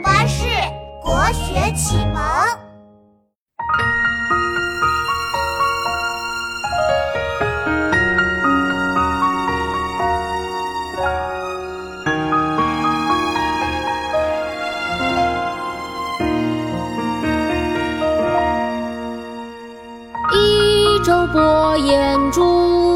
巴士国学启蒙。一舟泊烟渚，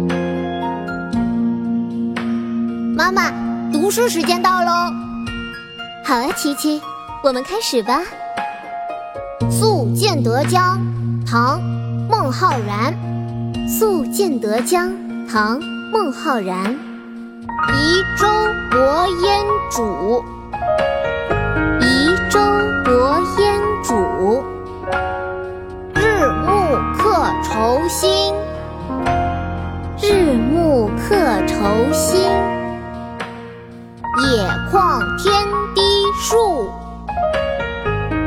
妈妈，读书时间到喽！好啊，琪琪，我们开始吧。《宿建德江》唐·孟浩然。《宿建德江》唐·孟浩然。移舟泊烟渚，移舟泊烟渚，日暮客愁新。日暮客愁新。野旷天低树，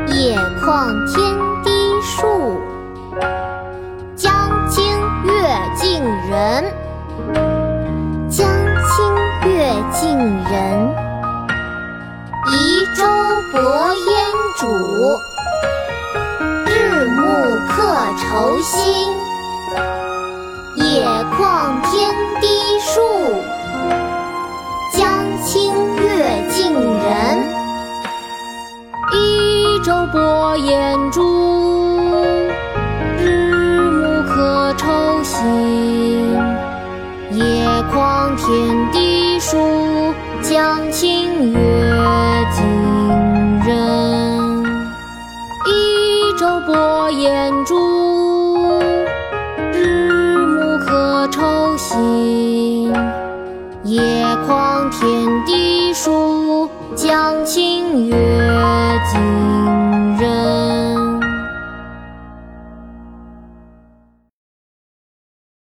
野旷天低树。江清月近人，江清月近人。移舟泊烟渚，日暮客愁新。野旷天低树，波延珠日暮可愁新野旷天低树江清月近人。一舟泊烟渚日暮可愁新野旷天低